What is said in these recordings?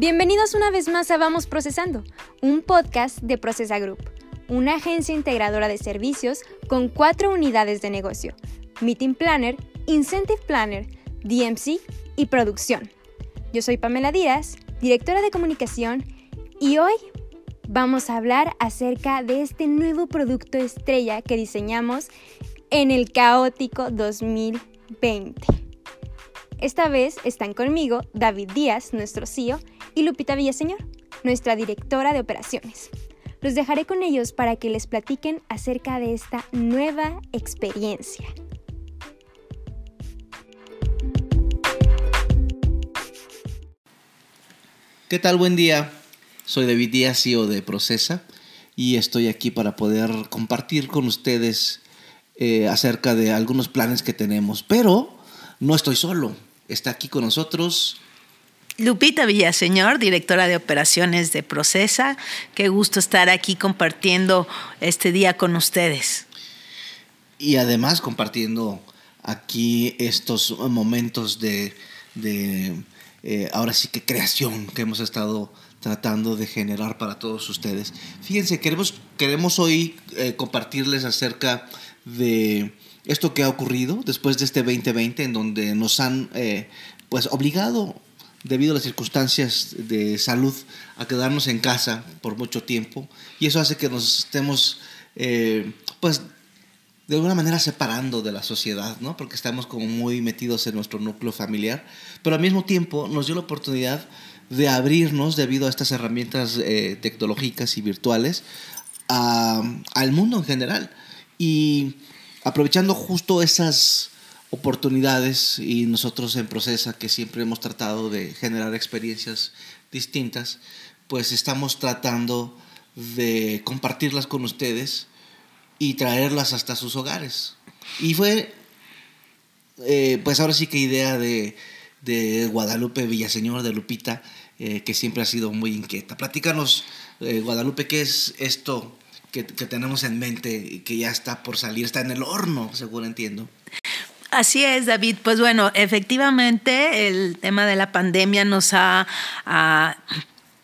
Bienvenidos una vez más a Vamos Procesando, un podcast de Procesa Group, una agencia integradora de servicios con cuatro unidades de negocio, Meeting Planner, Incentive Planner, DMC y Producción. Yo soy Pamela Díaz, directora de comunicación, y hoy vamos a hablar acerca de este nuevo producto estrella que diseñamos en el caótico 2020. Esta vez están conmigo David Díaz, nuestro CEO, y Lupita Villaseñor, nuestra directora de operaciones. Los dejaré con ellos para que les platiquen acerca de esta nueva experiencia. ¿Qué tal? Buen día. Soy David Díaz, CEO de Procesa, y estoy aquí para poder compartir con ustedes eh, acerca de algunos planes que tenemos. Pero no estoy solo. Está aquí con nosotros Lupita Villaseñor, directora de operaciones de Procesa. Qué gusto estar aquí compartiendo este día con ustedes. Y además compartiendo aquí estos momentos de, eh, ahora sí que creación que hemos estado tratando de generar para todos ustedes. Fíjense, queremos, queremos hoy eh, compartirles acerca de esto que ha ocurrido después de este 2020 en donde nos han eh, pues obligado debido a las circunstancias de salud, a quedarnos en casa por mucho tiempo. Y eso hace que nos estemos, eh, pues, de alguna manera separando de la sociedad, ¿no? Porque estamos como muy metidos en nuestro núcleo familiar. Pero al mismo tiempo nos dio la oportunidad de abrirnos, debido a estas herramientas eh, tecnológicas y virtuales, al mundo en general. Y aprovechando justo esas oportunidades y nosotros en Procesa, que siempre hemos tratado de generar experiencias distintas, pues estamos tratando de compartirlas con ustedes y traerlas hasta sus hogares. Y fue, eh, pues ahora sí que idea de, de Guadalupe Villaseñor, de Lupita, eh, que siempre ha sido muy inquieta. Platícanos, eh, Guadalupe, ¿qué es esto que, que tenemos en mente y que ya está por salir? Está en el horno, seguro entiendo. Así es, David. Pues bueno, efectivamente el tema de la pandemia nos ha,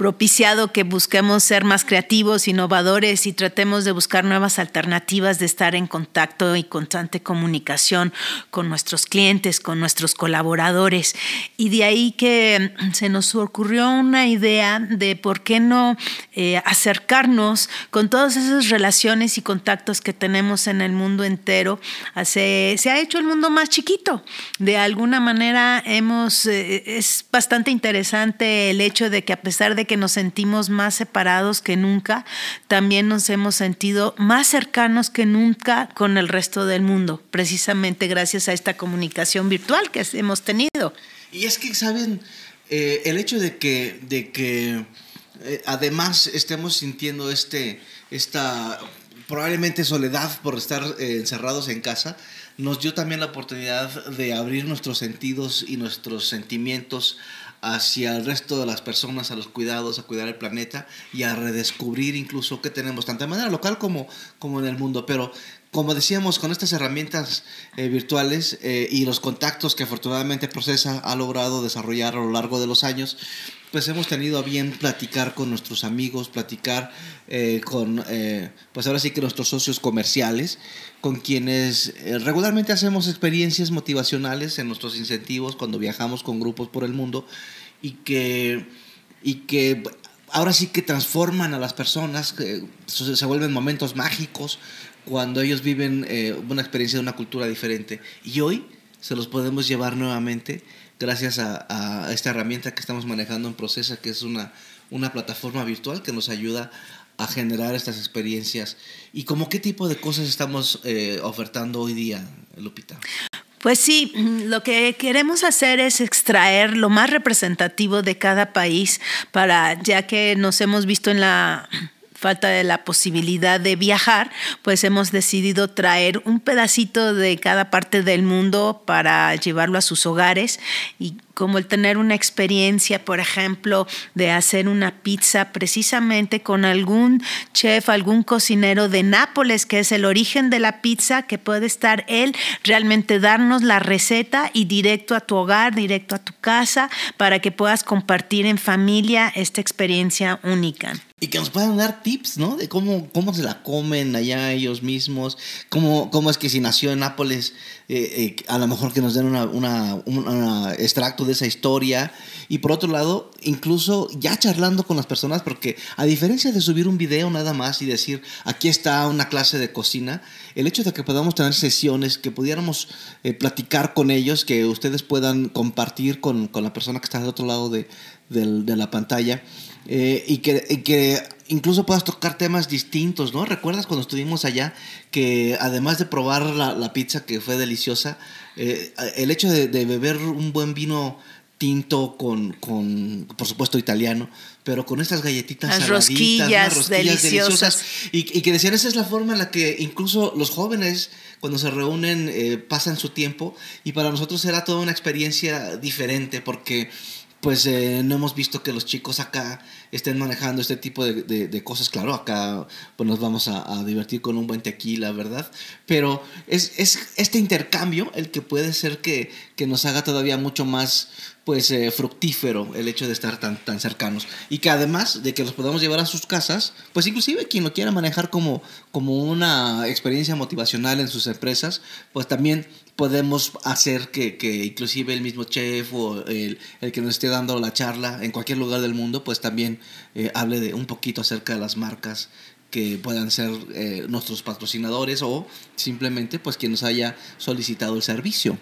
propiciado que busquemos ser más creativos, innovadores y tratemos de buscar nuevas alternativas de estar en contacto y constante comunicación con nuestros clientes, con nuestros colaboradores. Y de ahí que se nos ocurrió una idea de por qué no eh, acercarnos con todas esas relaciones y contactos que tenemos en el mundo entero. se ha hecho el mundo más chiquito. De alguna manera hemos, eh, es bastante interesante el hecho de que a pesar de nos sentimos más separados que nunca, también nos hemos sentido más cercanos que nunca con el resto del mundo, precisamente gracias a esta comunicación virtual que hemos tenido. Y es que, ¿saben? Eh, el hecho de que, de que eh, además estemos sintiendo este, esta probablemente soledad por estar eh, encerrados en casa, nos dio también la oportunidad de abrir nuestros sentidos y nuestros sentimientos hacia el resto de las personas, a los cuidados, a cuidar el planeta y a redescubrir incluso qué tenemos, tanto de manera local como, como en el mundo. Pero como decíamos, con estas herramientas eh, virtuales eh, y los contactos que afortunadamente Procesa ha logrado desarrollar a lo largo de los años, pues hemos tenido a bien platicar con nuestros amigos, platicar eh, con, pues ahora sí que nuestros socios comerciales, con quienes regularmente hacemos experiencias motivacionales en nuestros incentivos cuando viajamos con grupos por el mundo y que, y que ahora sí que transforman a las personas, se vuelven momentos mágicos cuando ellos viven eh, una experiencia de una cultura diferente. Y hoy se los podemos llevar nuevamente gracias a, esta herramienta que estamos manejando en Procesa, que es una, una plataforma virtual que nos ayuda a generar estas experiencias. ¿Y como qué tipo de cosas estamos eh, ofertando hoy día, Lupita? Pues sí, lo que queremos hacer es extraer lo más representativo de cada país para, ya que nos hemos visto en la falta de la posibilidad de viajar, pues hemos decidido traer un pedacito de cada parte del mundo para llevarlo a sus hogares y como el tener una experiencia, por ejemplo, de hacer una pizza precisamente con algún chef, algún cocinero de Nápoles, que es el origen de la pizza, que puede estar él realmente darnos la receta y directo a tu hogar, directo a tu casa, para que puedas compartir en familia esta experiencia única y que nos puedan dar tips, ¿no? De cómo, cómo se la comen allá ellos mismos, cómo, cómo es que si nació en Nápoles, eh, eh, a lo mejor que nos den una, una, extracto de esa historia. Y por otro lado, incluso ya charlando con las personas, porque a diferencia de subir un video nada más y decir, aquí está una clase de cocina, el hecho de que podamos tener sesiones, que pudiéramos eh, platicar con ellos, que ustedes puedan compartir con, con, la persona que está del otro lado de, de la pantalla, eh, y, que, que, incluso puedas tocar temas distintos, ¿no? ¿Recuerdas cuando estuvimos allá que además de probar la, pizza que fue deliciosa, eh, el hecho de, beber un buen vino tinto con, con, por supuesto, italiano, pero con estas galletitas las rosquillas, deliciosas. Y, que decían, esa es la forma en la que incluso los jóvenes, cuando se reúnen, eh, pasan su tiempo, y para nosotros era toda una experiencia diferente, porque pues eh, no hemos visto que los chicos acá estén manejando este tipo de, cosas. Claro, acá pues nos vamos a, divertir con un buen tequila, ¿verdad? Pero es, este intercambio el que puede ser que, que nos haga todavía mucho más pues eh, fructífero el hecho de estar tan, tan cercanos y que además de que los podamos llevar a sus casas, pues inclusive quien lo quiera manejar como, como una experiencia motivacional en sus empresas, pues también podemos hacer que, que, inclusive el mismo chef o el, el, que nos esté dando la charla en cualquier lugar del mundo, pues también eh, hable de un poquito acerca de las marcas que puedan ser eh, nuestros patrocinadores o simplemente pues quien nos haya solicitado el servicio.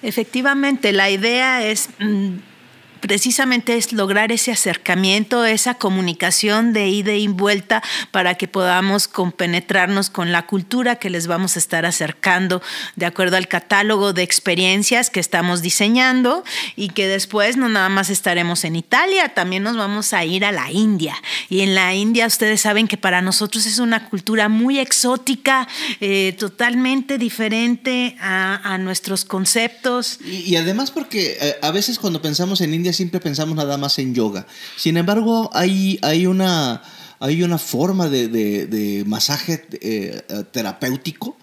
Efectivamente, la idea es... Precisamente es lograr ese acercamiento, esa comunicación de ida y vuelta para que podamos compenetrarnos con la cultura que les vamos a estar acercando de acuerdo al catálogo de experiencias que estamos diseñando y que después no nada más estaremos en Italia, también nos vamos a ir a la India. Y en la India ustedes saben que para nosotros es una cultura muy exótica, eh, totalmente diferente a, nuestros conceptos. Y, además porque eh, a veces cuando pensamos en India siempre pensamos nada más en yoga. Sin embargo, hay, hay, una, hay una forma de, masaje eh, terapéutico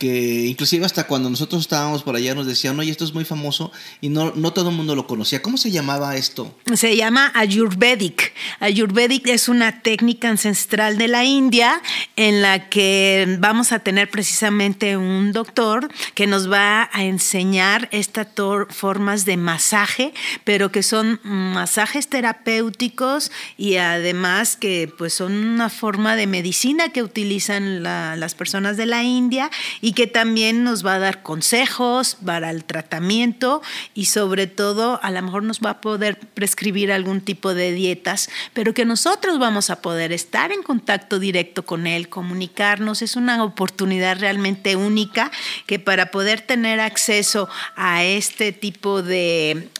que inclusive hasta cuando nosotros estábamos por allá nos decían, oye, esto es muy famoso y no, no todo el mundo lo conocía. ¿Cómo se llamaba esto? Se llama Ayurvedic. Ayurvedic es una técnica ancestral de la India en la que vamos a tener precisamente un doctor que nos va a enseñar estas formas de masaje, pero que son masajes terapéuticos y además que pues son una forma de medicina que utilizan las personas de la India y que también nos va a dar consejos para el tratamiento y sobre todo a lo mejor nos va a poder prescribir algún tipo de dietas, pero que nosotros vamos a poder estar en contacto directo con él, comunicarnos. Es una oportunidad realmente única que para poder tener acceso a este tipo de,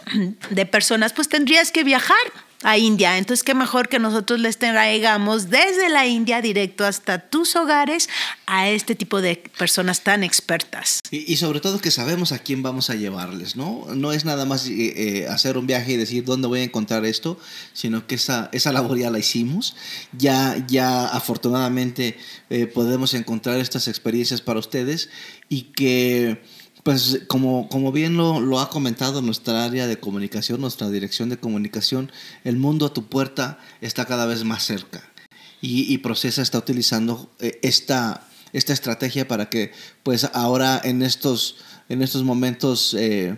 de personas, pues tendrías que viajar a India. Entonces, qué mejor que nosotros les traigamos desde la India directo hasta tus hogares a este tipo de personas tan expertas. Y, sobre todo que sabemos a quién vamos a llevarles, ¿no? No es nada más eh, eh, hacer un viaje y decir dónde voy a encontrar esto, sino que esa, esa labor ya la hicimos. Ya, ya afortunadamente eh, podemos encontrar estas experiencias para ustedes y que pues como, como bien lo, ha comentado nuestra área de comunicación, nuestra dirección de comunicación, el mundo a tu puerta está cada vez más cerca. Y, y Procesa está utilizando eh, esta, esta estrategia para que pues ahora en estos, en estos momentos eh,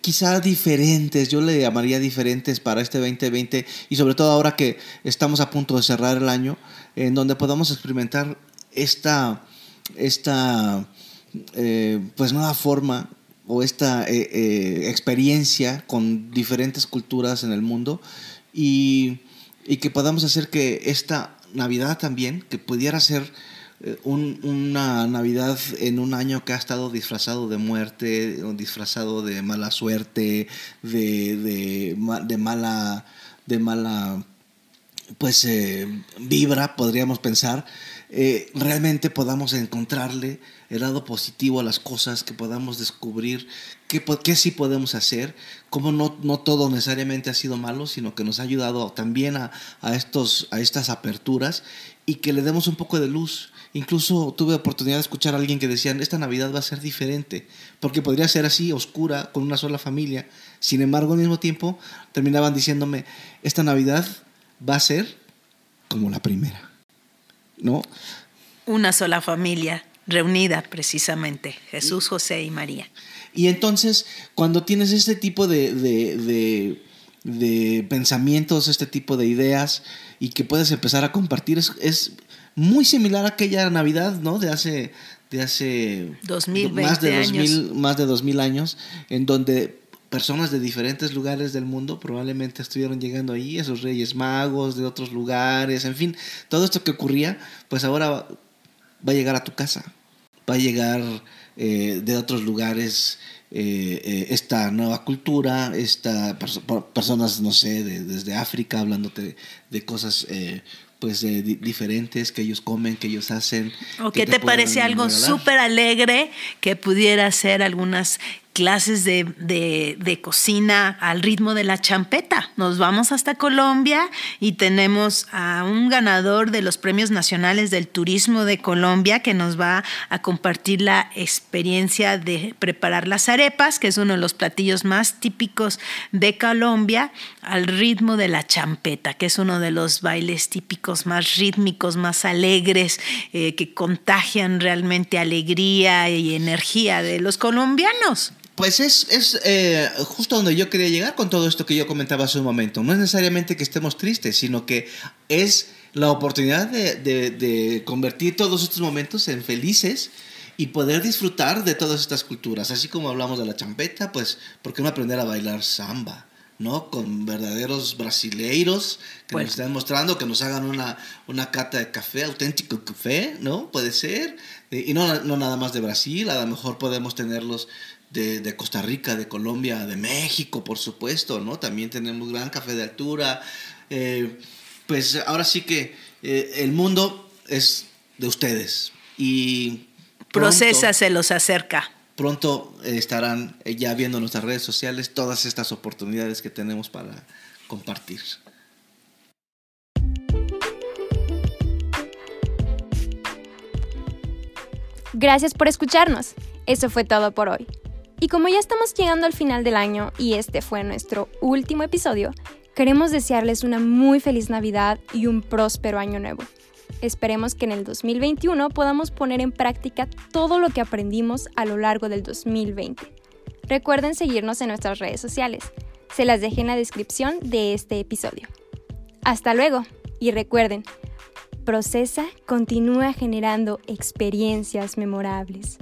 quizá diferentes, yo le llamaría diferentes para este 2020 y sobre todo ahora que estamos a punto de cerrar el año, en donde podamos experimentar esta... esta eh, pues nueva forma o esta eh, eh, experiencia con diferentes culturas en el mundo y, que podamos hacer que esta Navidad también, que pudiera ser una Navidad en un año que ha estado disfrazado de muerte, disfrazado de mala suerte, de, de mala, de mala pues eh, vibra, podríamos pensar, eh, realmente podamos encontrarle el lado positivo a las cosas, que podamos descubrir qué, qué sí podemos hacer, cómo no, no todo necesariamente ha sido malo, sino que nos ha ayudado también a, a, estos, a estas aperturas y que le demos un poco de luz. Incluso tuve oportunidad de escuchar a alguien que decían, esta Navidad va a ser diferente, porque podría ser así, oscura, con una sola familia. Sin embargo, al mismo tiempo, terminaban diciéndome, esta Navidad va a ser como la primera. ¿No? Una sola familia reunida precisamente, Jesús, José y María. Y entonces, cuando tienes este tipo de, de, pensamientos, este tipo de ideas, y que puedes empezar a compartir, es, muy similar a aquella Navidad, ¿no? De hace, de hace más de años. más de 2000 años, en donde personas de diferentes lugares del mundo probablemente estuvieron llegando ahí, esos reyes magos de otros lugares, en fin, todo esto que ocurría, pues ahora va, a llegar a tu casa, va a llegar eh, de otros lugares eh, eh, esta nueva cultura, esta personas, no sé, desde África, hablándote de, cosas pues diferentes que ellos comen, que ellos hacen. ¿O qué te, te parece algo súper alegre que pudiera ser algunas clases de, cocina al ritmo de la champeta. Nos vamos hasta Colombia y tenemos a un ganador de los premios nacionales del turismo de Colombia que nos va a compartir la experiencia de preparar las arepas, que es uno de los platillos más típicos de Colombia, al ritmo de la champeta, que es uno de los bailes típicos más rítmicos, más alegres, eh, que contagian realmente alegría y energía de los colombianos. Pues es, es eh, justo donde yo quería llegar con todo esto que yo comentaba hace un momento. No es necesariamente que estemos tristes, sino que es la oportunidad de, de, convertir todos estos momentos en felices y poder disfrutar de todas estas culturas. Así como hablamos de la champeta, pues, ¿por qué no aprender a bailar samba? ¿no? Con verdaderos brasileiros que nos estén mostrando, que nos hagan una, una cata de café, auténtico café, ¿no? Puede ser. Y no, no nada más de Brasil, a lo mejor podemos tenerlos de, Costa Rica, de Colombia, de México, por supuesto, ¿no? También tenemos gran café de altura. Eh, pues ahora sí que eh, el mundo es de ustedes. Y Procesa se los acerca. Pronto estarán ya viendo nuestras redes sociales todas estas oportunidades que tenemos para compartir. Gracias por escucharnos. Eso fue todo por hoy. Y como ya estamos llegando al final del año y este fue nuestro último episodio, queremos desearles una muy feliz Navidad y un próspero año nuevo. Esperemos que en el 2021 podamos poner en práctica todo lo que aprendimos a lo largo del 2020. Recuerden seguirnos en nuestras redes sociales. Se las dejé en la descripción de este episodio. Hasta luego y recuerden, Procesa continúa generando experiencias memorables.